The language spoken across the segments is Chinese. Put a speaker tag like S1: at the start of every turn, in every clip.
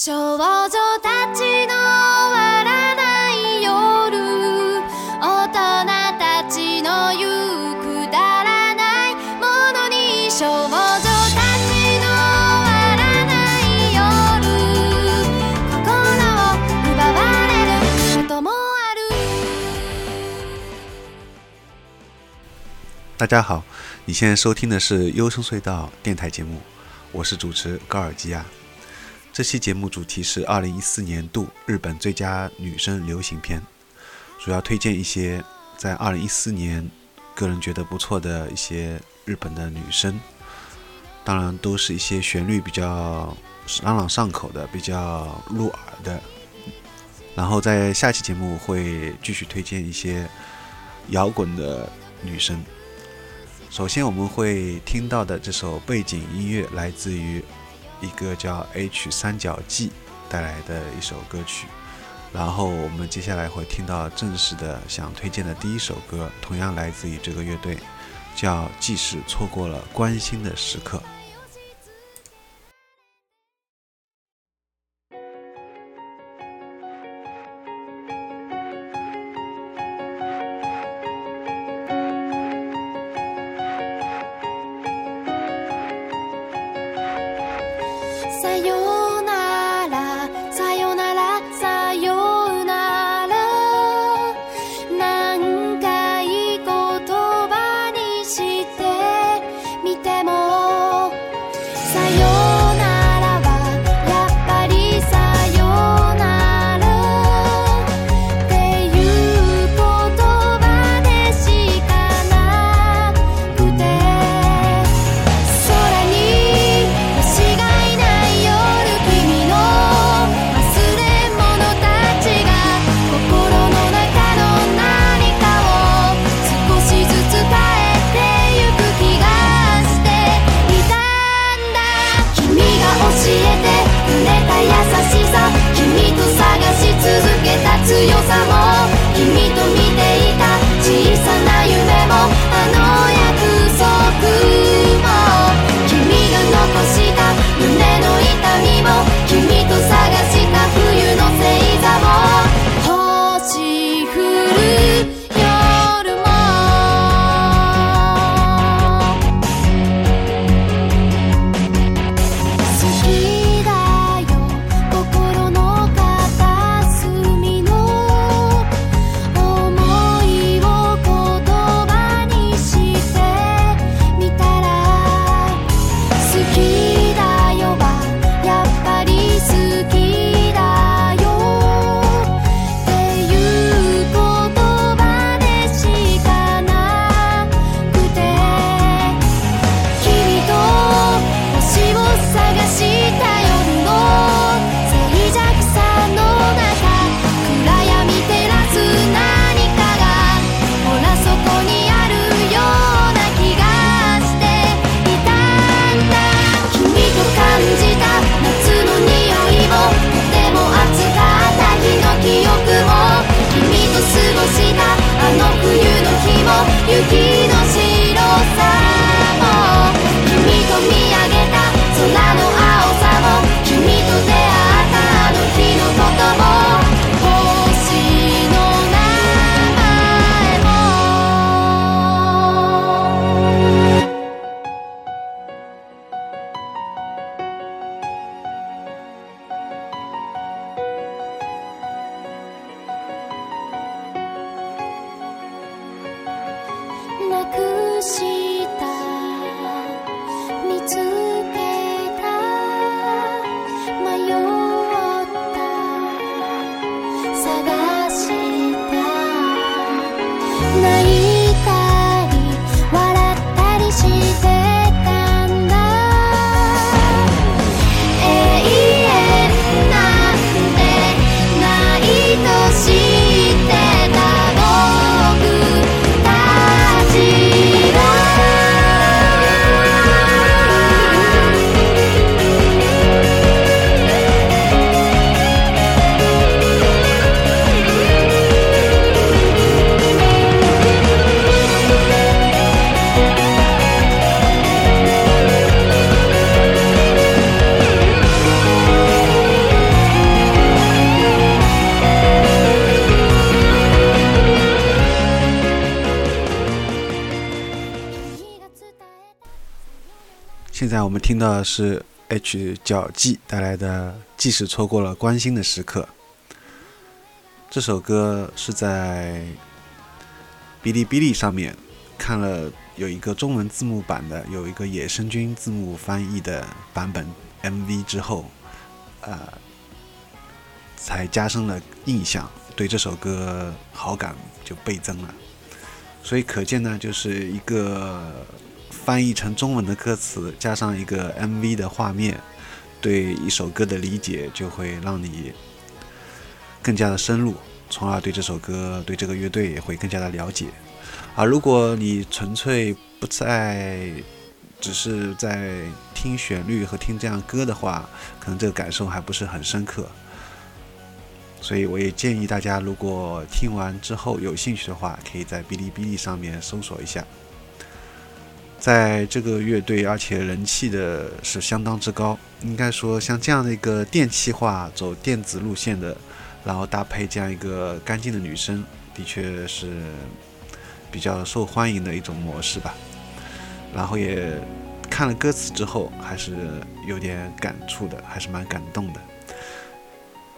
S1: 少女たちの終わらない夜。大人たちの言うくだらないものに少女たちの終わらない夜。心を奪われることもある。
S2: 大家好，你现在收听的是优声隧道电台节目，我是主持高尔基亚。这期节目主题是二零一四年度日本最佳女声流行片，主要推荐一些在二零一四年个人觉得不错的一些日本的女声，当然都是一些旋律比较朗朗上口的、比较入耳的。然后在下期节目会继续推荐一些摇滚的女声。首先我们会听到的这首背景音乐来自于一个叫 H 三角记带来的一首歌曲，然后我们接下来会听到正式的想推荐的第一首歌，同样来自于这个乐队，叫《即使错过了关心的时刻》。yo. 心。我们听到的是 H 角 G 带来的《即使错过了关心的时刻》。这首歌是在哔哩哔哩上面看了有一个中文字幕版的，有一个野生菌字幕翻译的版本 MV 之后，呃，才加深了印象，对这首歌好感就倍增了。所以可见呢，就是一个。翻译成中文的歌词，加上一个 MV 的画面，对一首歌的理解就会让你更加的深入，从而对这首歌、对这个乐队也会更加的了解。而如果你纯粹不在，只是在听旋律和听这样歌的话，可能这个感受还不是很深刻。所以我也建议大家，如果听完之后有兴趣的话，可以在哔哩哔哩上面搜索一下。在这个乐队，而且人气的是相当之高。应该说，像这样的一个电气化、走电子路线的，然后搭配这样一个干净的女生，的确是比较受欢迎的一种模式吧。然后也看了歌词之后，还是有点感触的，还是蛮感动的。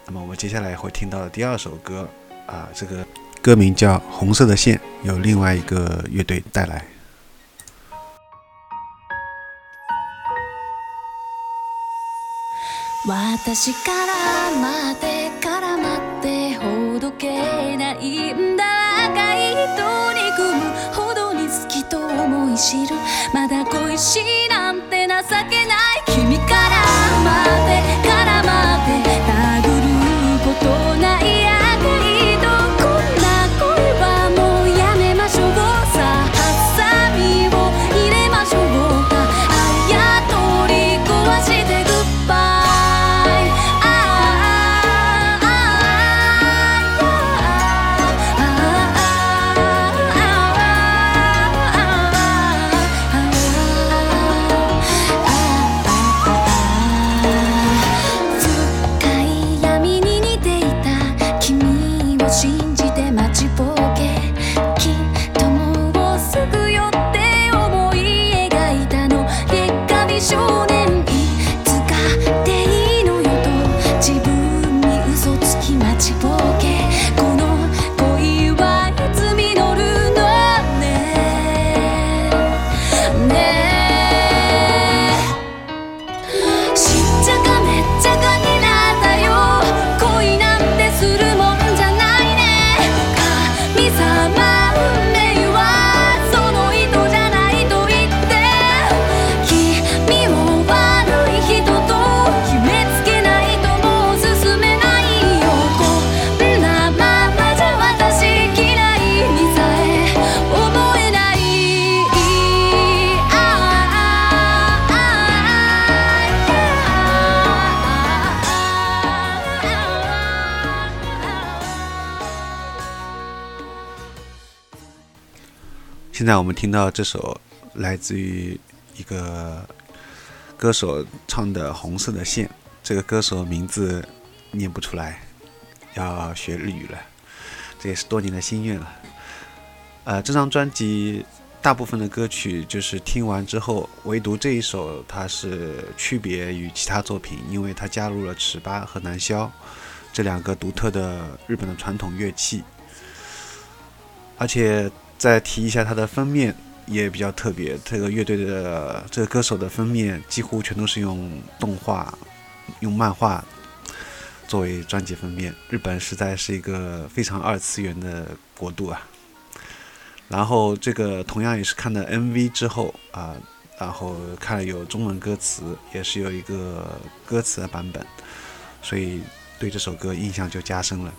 S2: 那么我们接下来会听到的第二首歌，啊，这个歌名叫《红色的线》，由另外一个乐队带来。
S3: 私から待ってから待ってほどけないんだ赤い糸に組むほどに好きと思い知る。まだ恋しいなんて情け
S2: 现在我们听到这首来自于一个歌手唱的《红色的线》，这个歌手名字念不出来，要学日语了，这也是多年的心愿了。呃，这张专辑大部分的歌曲就是听完之后，唯独这一首它是区别于其他作品，因为它加入了尺八和南箫这两个独特的日本的传统乐器，而且。再提一下它的封面也比较特别，这个乐队的这个歌手的封面几乎全都是用动画、用漫画作为专辑封面。日本实在是一个非常二次元的国度啊。然后这个同样也是看了 MV 之后啊，然后看了有中文歌词，也是有一个歌词的版本，所以对这首歌印象就加深了。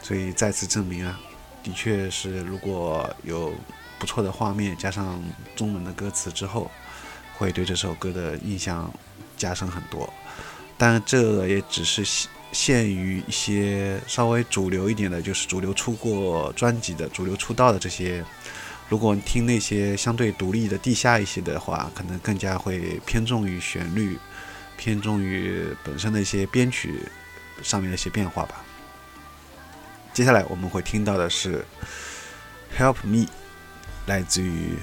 S2: 所以再次证明啊。的确是，如果有不错的画面，加上中文的歌词之后，会对这首歌的印象加深很多。但这也只是限限于一些稍微主流一点的，就是主流出过专辑的、主流出道的这些。如果听那些相对独立的、地下一些的话，可能更加会偏重于旋律，偏重于本身的一些编曲上面的一些变化吧。接下来我们会听到的是《Help Me》，来自于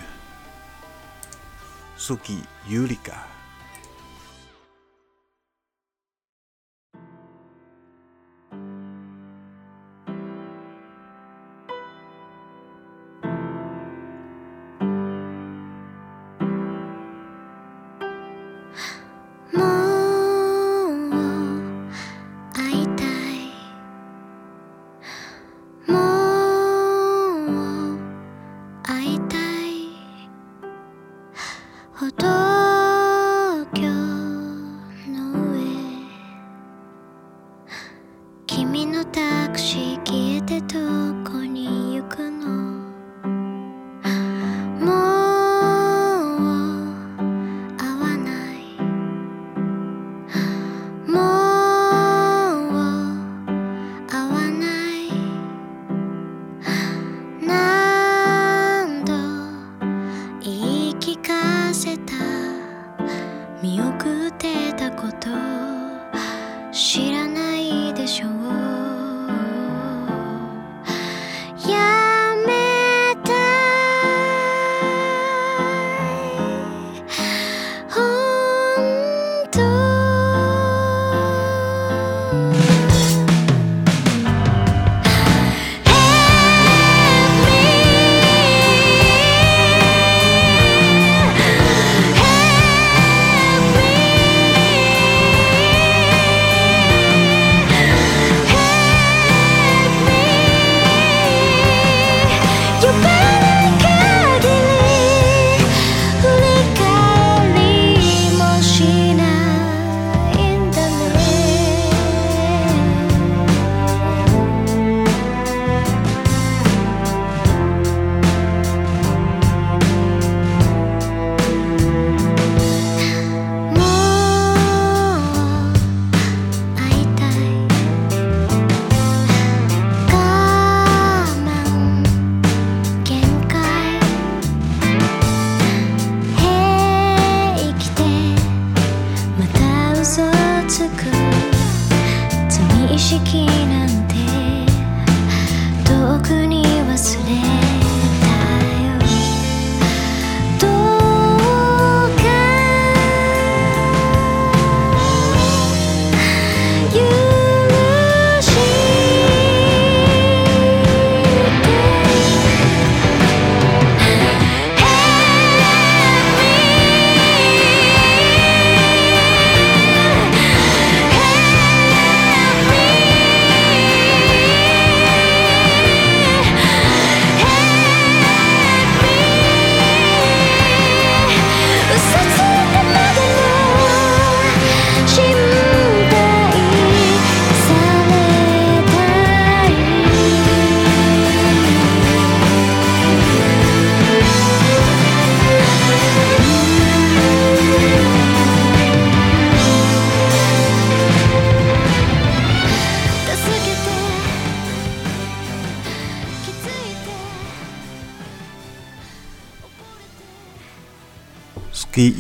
S2: Suki Yuliga。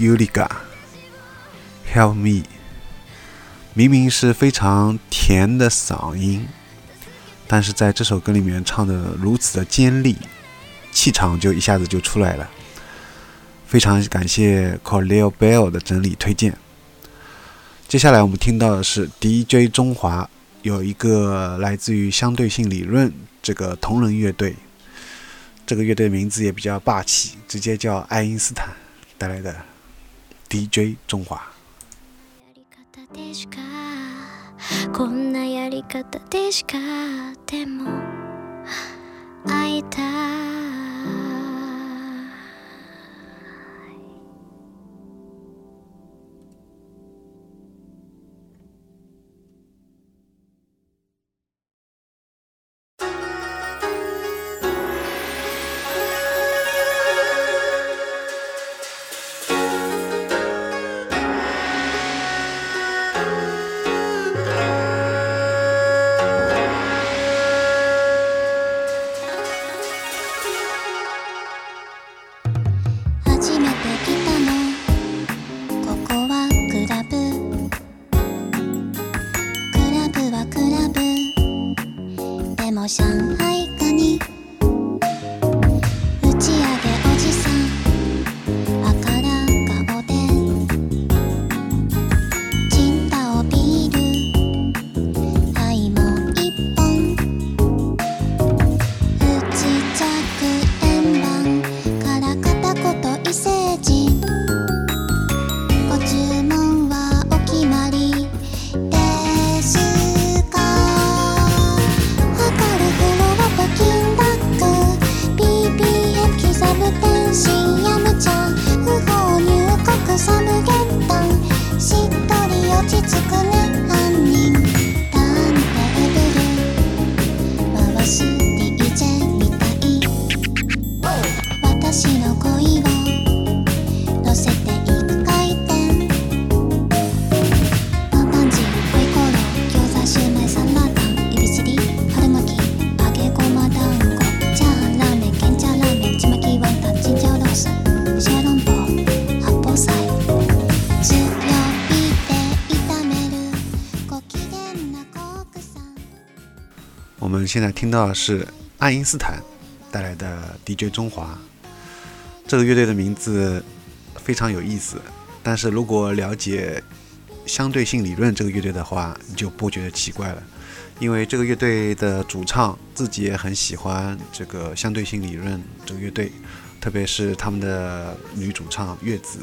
S2: Yuliga Help Me，明明是非常甜的嗓音，但是在这首歌里面唱的如此的尖利，气场就一下子就出来了。非常感谢 Corleo Bell 的整理推荐。接下来我们听到的是 DJ 中华，有一个来自于相对性理论这个同人乐队，这个乐队名字也比较霸气，直接叫爱因斯坦带来的 DJ 中华。
S4: やり方でしかこんなやり方でしかでも会いたい
S2: 现在听到的是爱因斯坦带来的 DJ 中华。这个乐队的名字非常有意思，但是如果了解相对性理论这个乐队的话，你就不觉得奇怪了，因为这个乐队的主唱自己也很喜欢这个相对性理论这个乐队，特别是他们的女主唱月子，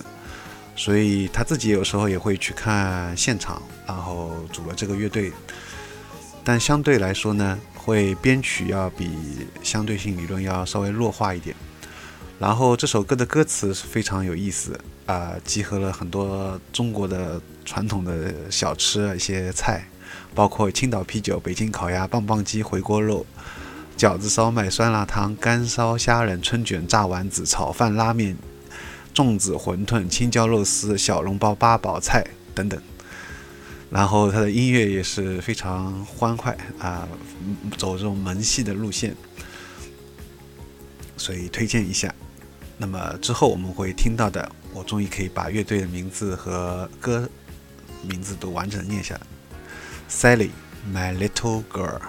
S2: 所以他自己有时候也会去看现场，然后组了这个乐队。但相对来说呢，会编曲要比相对性理论要稍微弱化一点。然后这首歌的歌词非常有意思啊，集合了很多中国的传统的小吃一些菜，包括青岛啤酒、北京烤鸭、棒棒鸡、回锅肉、饺子、烧麦、酸辣汤、干烧虾仁、春卷、炸丸子、炒饭、拉面、粽子、馄饨、青椒肉丝、小笼包、八宝菜等等。然后他的音乐也是非常欢快啊，走这种萌系的路线，所以推荐一下。那么之后我们会听到的，我终于可以把乐队的名字和歌名字都完整念下来。Sally, my little girl。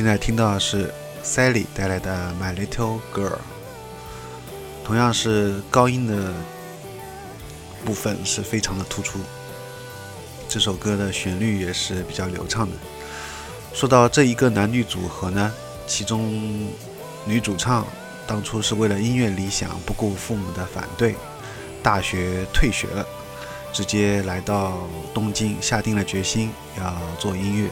S2: 现在听到的是 Sally 带来的《My Little Girl》，同样是高音的部分是非常的突出。这首歌的旋律也是比较流畅的。说到这一个男女组合呢，其中女主唱当初是为了音乐理想，不顾父母的反对，大学退学了，直接来到东京，下定了决心要做音乐。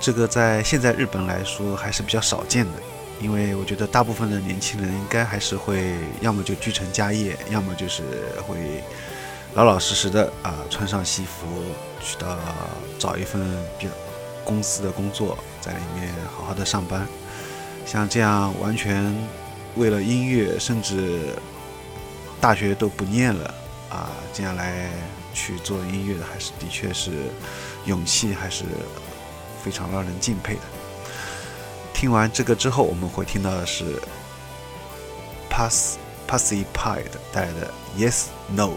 S2: 这个在现在日本来说还是比较少见的，因为我觉得大部分的年轻人应该还是会要么就继承家业，要么就是会老老实实的啊穿上西服去到找一份比较公司的工作，在里面好好的上班。像这样完全为了音乐，甚至大学都不念了啊，这样来去做音乐的，还是的确是勇气，还是非常让人敬佩的。听完这个之后，我们会听到的是 Pass Passy Pie 带来的 Yes No。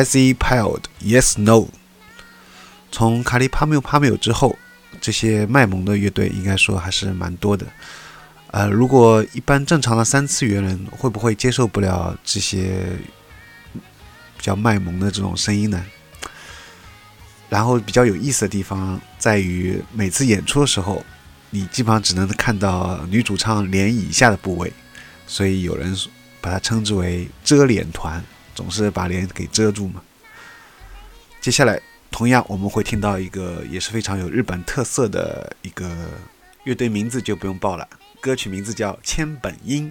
S3: Patsy Piled Yes No。从卡利帕缪帕缪之后，这些卖萌的乐队应该说还是蛮多的。呃，如果一般正常的三次元人会不会接受不了这些比较卖萌的这种声音呢？然后比较有意思的地方在于，每次演出的时候，你基本上只能看到女主唱脸以下的部位，所以有人把它称之为“遮脸团”，总是把脸给遮住嘛。接下来，同样我们会听到一个也是非常有日本特色的一个乐队，名字就不用报了。歌曲名字叫《千本樱》。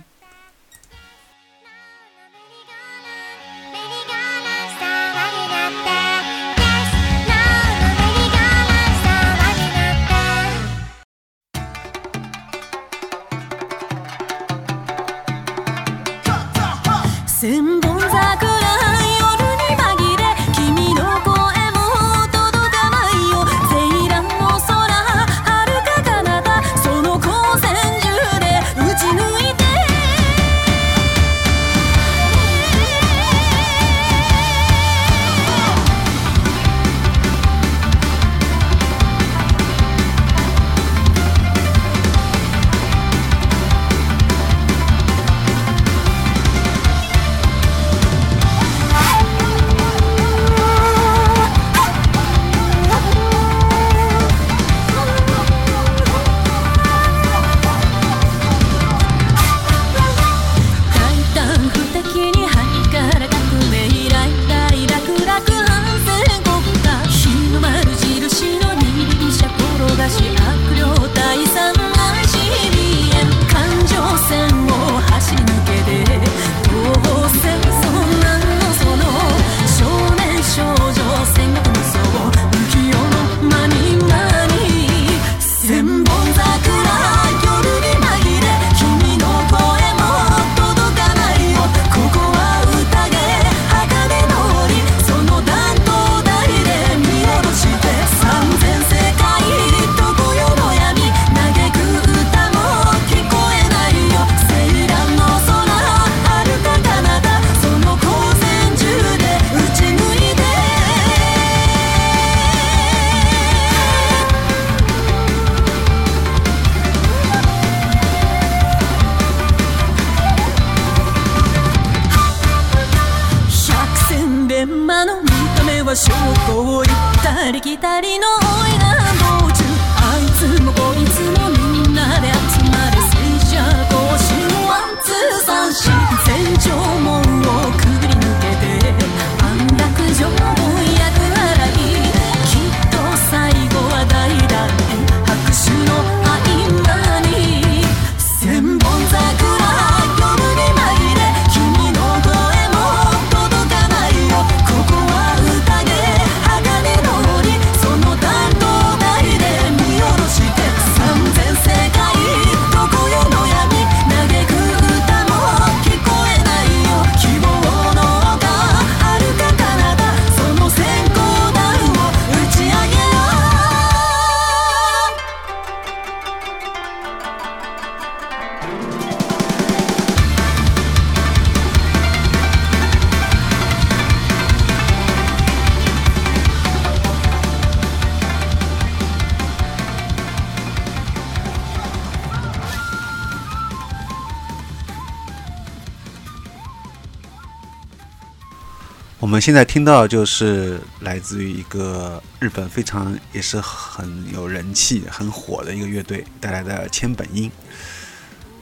S3: 现在听到就是来自于一个日本非常也是很有人气、很火的一个乐队带来的千本樱。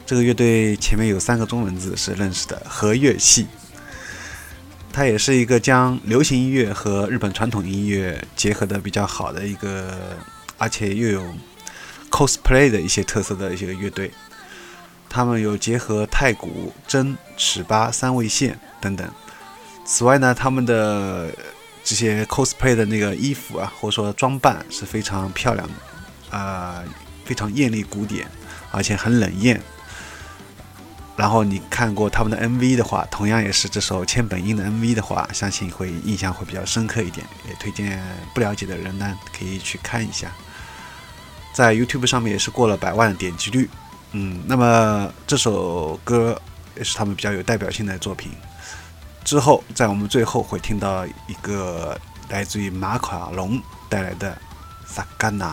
S3: 这个乐队前面有三个中文字是认识的，和乐系。它也是一个将流行音乐和日本传统音乐结合的比较好的一个，而且又有 cosplay 的一些特色的一些乐队。他们有结合太鼓、筝、尺八、三味线等等。此外呢，他们的这些 cosplay 的那个衣服啊，或者说装扮是非常漂亮的，啊，非常艳丽古典，而且很冷艳。然后你看过他们的 MV 的话，同样也是这首千本樱的 MV 的话，相信会印象会比较深刻一点。也推荐不了解的人呢，可以去看一下。在 YouTube 上面也是过了百万的点击率。嗯，那么这首歌也是他们比较有代表性的作品。
S2: 之后，在我们最后会听到一个来自于马卡龙带来的《萨甘娜》。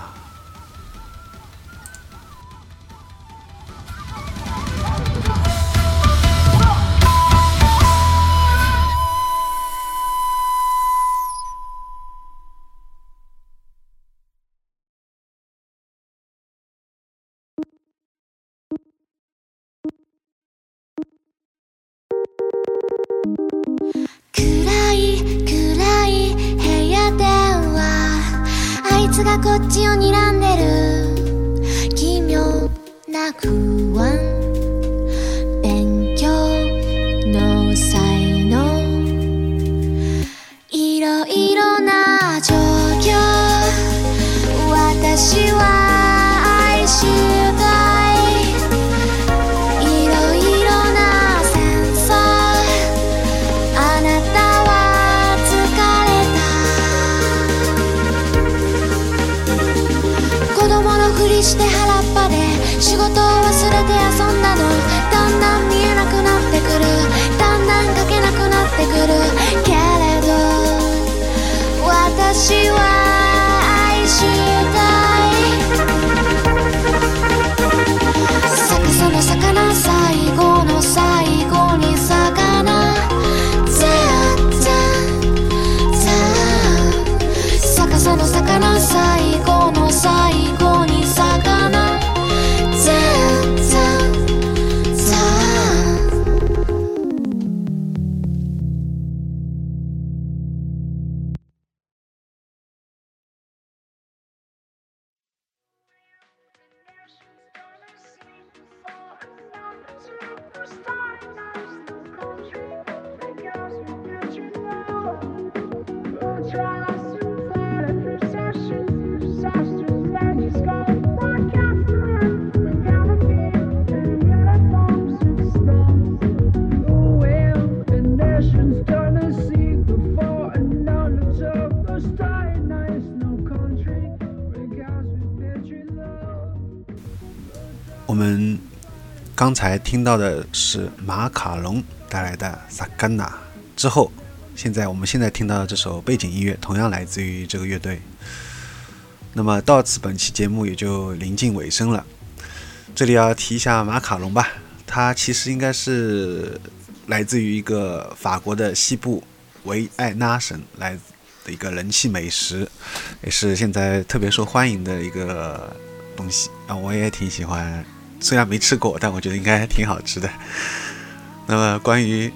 S1: な
S2: 我们刚才听到的是马卡龙带来的《萨甘娜》，之后，现在我们现在听到的这首背景音乐同样来自于这个乐队。那么到此，本期节目也就临近尾声了。这里要提一下马卡龙吧，它其实应该是来自于一个法国的西部维埃纳省来的一个人气美食，也是现在特别受欢迎的一个东西啊，我也挺喜欢。虽然没吃过，但我觉得应该挺好吃的。那么关于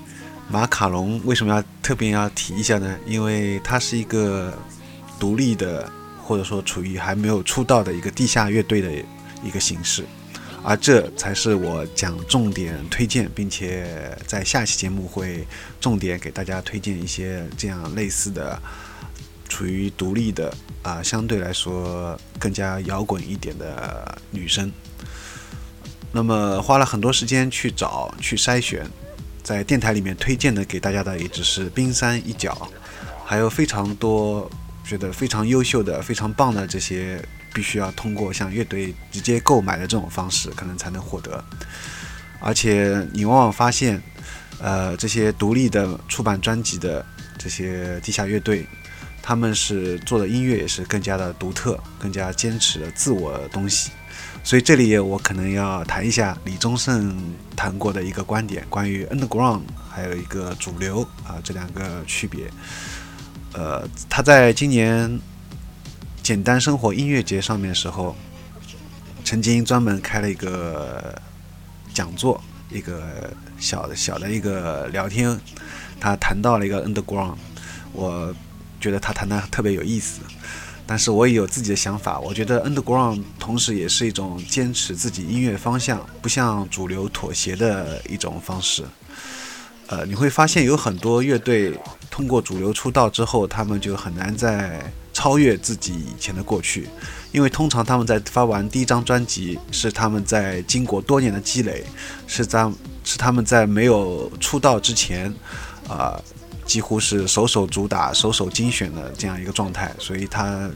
S2: 马卡龙为什么要特别要提一下呢？因为它是一个独立的，或者说处于还没有出道的一个地下乐队的一个形式，而这才是我讲重点推荐，并且在下期节目会重点给大家推荐一些这样类似的。处于独立的啊、相对来说更加摇滚一点的女生。那么花了很多时间去找、去筛选，在电台里面推荐的给大家的也只是冰山一角，还有非常多觉得非常优秀的、非常棒的这些，必须要通过像乐队直接购买的这种方式，可能才能获得。而且你往往发现，呃，这些独立的出版专辑的这些地下乐队，他们是做的音乐也是更加的独特，更加坚持了自我的东西。所以这里我可能要谈一下李宗盛谈过的一个观点，关于 underground 还有一个主流啊这两个区别。呃，他在今年简单生活音乐节上面的时候，曾经专门开了一个讲座，一个小小的一个聊天，他谈到了一个 underground，我觉得他谈的特别有意思。但是我也有自己的想法，我觉得 underground 同时也是一种坚持自己音乐方向，不向主流妥协的一种方式。呃，你会发现有很多乐队通过主流出道之后，他们就很难再超越自己以前的过去，因为通常他们在发完第一张专辑，是他们在经过多年的积累，是在是他们在没有出道之前，啊、几乎是首首主打、首首精选的这样一个状态，所以他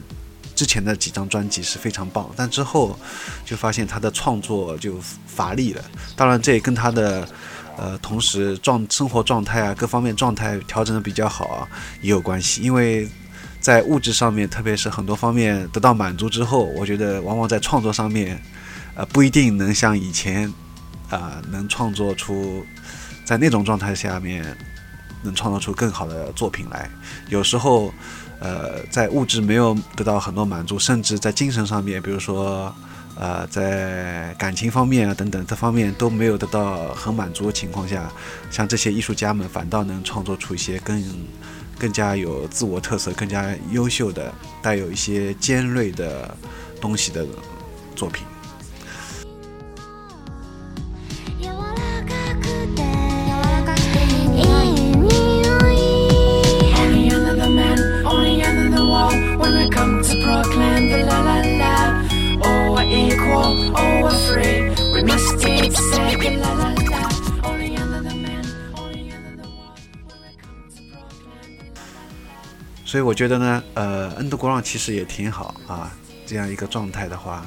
S2: 之前的几张专辑是非常棒，但之后就发现他的创作就乏力了。当然，这也跟他的呃，同时状生活状态啊，各方面状态调整的比较好啊，也有关系。因为在物质上面，特别是很多方面得到满足之后，我觉得往往在创作上面，呃，不一定能像以前啊，能创作出在那种状态下面能创造出更好的作品来。有时候，呃，在物质没有得到很多满足，甚至在精神上面，比如说。呃，在感情方面啊等等这方面都没有得到很满足的情况下，像这些艺术家们反倒能创作出一些更更加有自我特色、更加优秀的、带有一些尖锐的东西的作品。所以我觉得呢，呃，underground 其实也挺好啊，这样一个状态的话，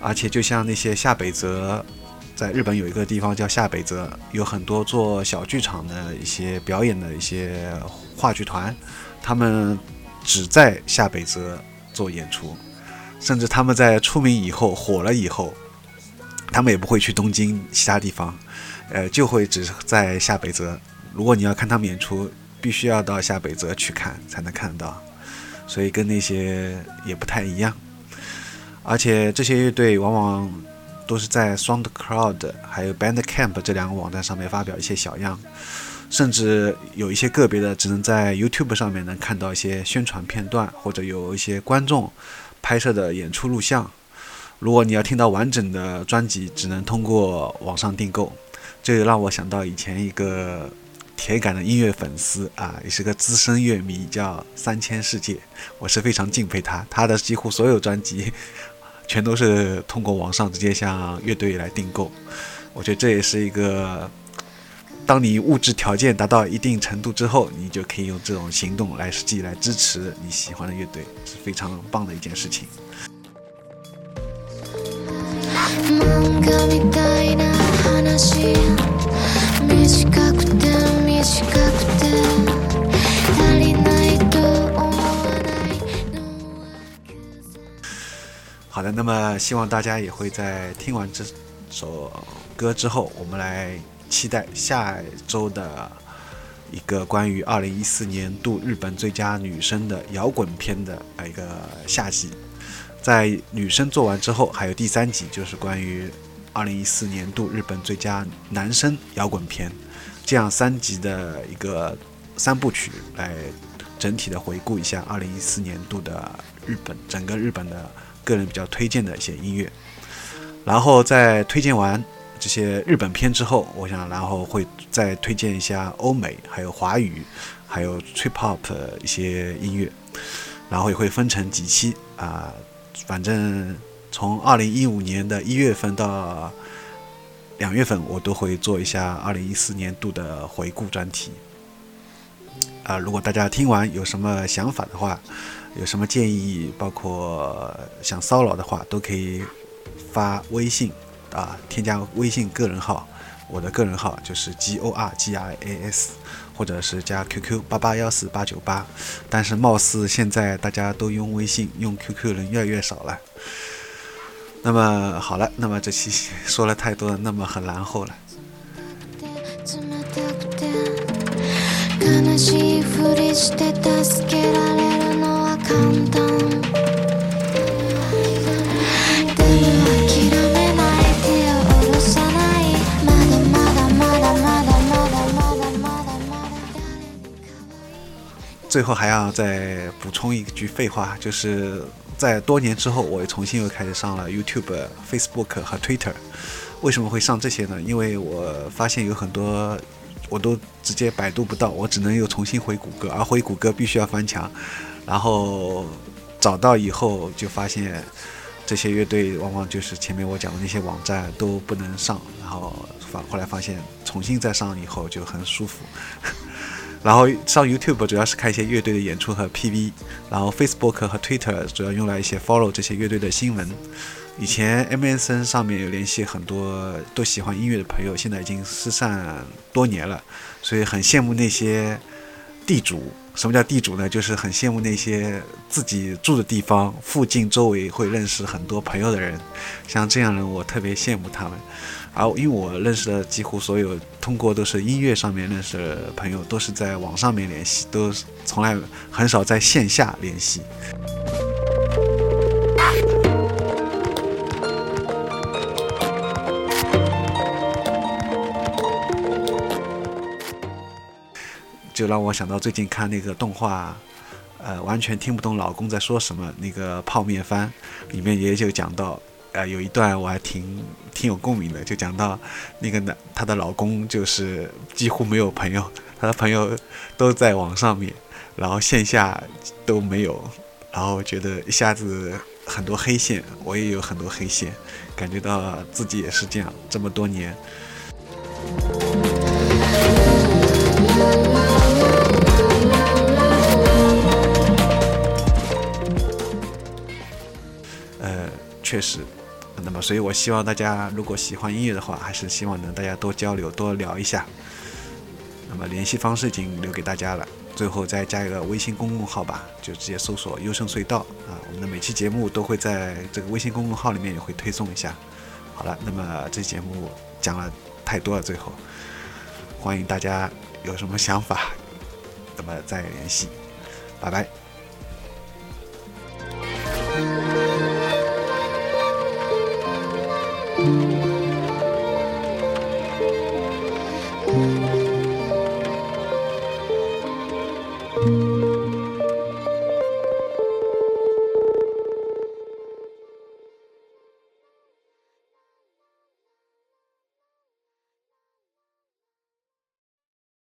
S2: 而且就像那些下北泽，在日本有一个地方叫下北泽，有很多做小剧场的一些表演的一些话剧团，他们只在下北泽做演出，甚至他们在出名以后火了以后，他们也不会去东京其他地方，呃，就会只在下北泽。如果你要看他们演出。必须要到下北泽去看才能看到，所以跟那些也不太一样。而且这些乐队往往都是在 SoundCloud 还有 Bandcamp 这两个网站上面发表一些小样，甚至有一些个别的只能在 YouTube 上面能看到一些宣传片段，或者有一些观众拍摄的演出录像。如果你要听到完整的专辑，只能通过网上订购。这就让我想到以前一个。铁杆的音乐粉丝啊，也是个资深乐迷，叫三千世界，我是非常敬佩他。他的几乎所有专辑，全都是通过网上直接向乐队来订购。我觉得这也是一个，当你物质条件达到一定程度之后，你就可以用这种行动来实际来支持你喜欢的乐队，是非常棒的一件事情。好的，那么希望大家也会在听完这首歌之后，我们来期待下周的一个关于二零一四年度日本最佳女生的摇滚片的一个下集。在女生做完之后，还有第三集，就是关于二零一四年度日本最佳男生摇滚片。这样三集的一个三部曲来整体的回顾一下二零一四年度的日本整个日本的个人比较推荐的一些音乐，然后在推荐完这些日本片之后，我想然后会再推荐一下欧美还有华语还有 trip hop 一些音乐，然后也会分成几期啊，反正从二零一五年的一月份到。两月份我都会做一下二零一四年度的回顾专题，啊，如果大家听完有什么想法的话，有什么建议，包括想骚扰的话，都可以发微信啊，添加微信个人号，我的个人号就是 G O R G I A S，或者是加 QQ 八八幺四八九八，但是貌似现在大家都用微信，用 QQ 人越来越少了。那么好了，那么这期说了太多，那么很然后了。最后还要再补充一句废话，就是。在多年之后，我又重新又开始上了 YouTube、Facebook 和 Twitter。为什么会上这些呢？因为我发现有很多我都直接百度不到，我只能又重新回谷歌，而回谷歌必须要翻墙。然后找到以后，就发现这些乐队往往就是前面我讲的那些网站都不能上。然后发后来发现重新再上以后就很舒服。然后上 YouTube 主要是看一些乐队的演出和 PV，然后 Facebook 和 Twitter 主要用来一些 follow 这些乐队的新闻，以前 MSN 上面有联系很多都喜欢音乐的朋友，现在已经失散多年了，所以很羡慕那些地主。什么叫地主呢？就是很羡慕那些自己住的地方附近周围会认识很多朋友的人，像这样人我特别羡慕他们。而因为我认识的几乎所有通过都是音乐上面认识的朋友，都是在网上面联系，都从来很少在线下联系。就让我想到最近看那个动画，呃，完全听不懂老公在说什么。那个泡面番里面也就讲到，呃，有一段我还挺挺有共鸣的，就讲到那个男她的老公就是几乎没有朋友，他的朋友都在网上面，然后线下都没有，然后觉得一下子很多黑线，我也有很多黑线，感觉到自己也是这样，这么多年。确实，那么所以，我希望大家如果喜欢音乐的话，还是希望能大家多交流、多聊一下。那么联系方式已经留给大家了，最后再加一个微信公众号吧，就直接搜索“优胜隧道”啊。我们的每期节目都会在这个微信公众号里面也会推送一下。好了，那么这节目讲了太多了，最后欢迎大家有什么想法，那么再联系，拜拜。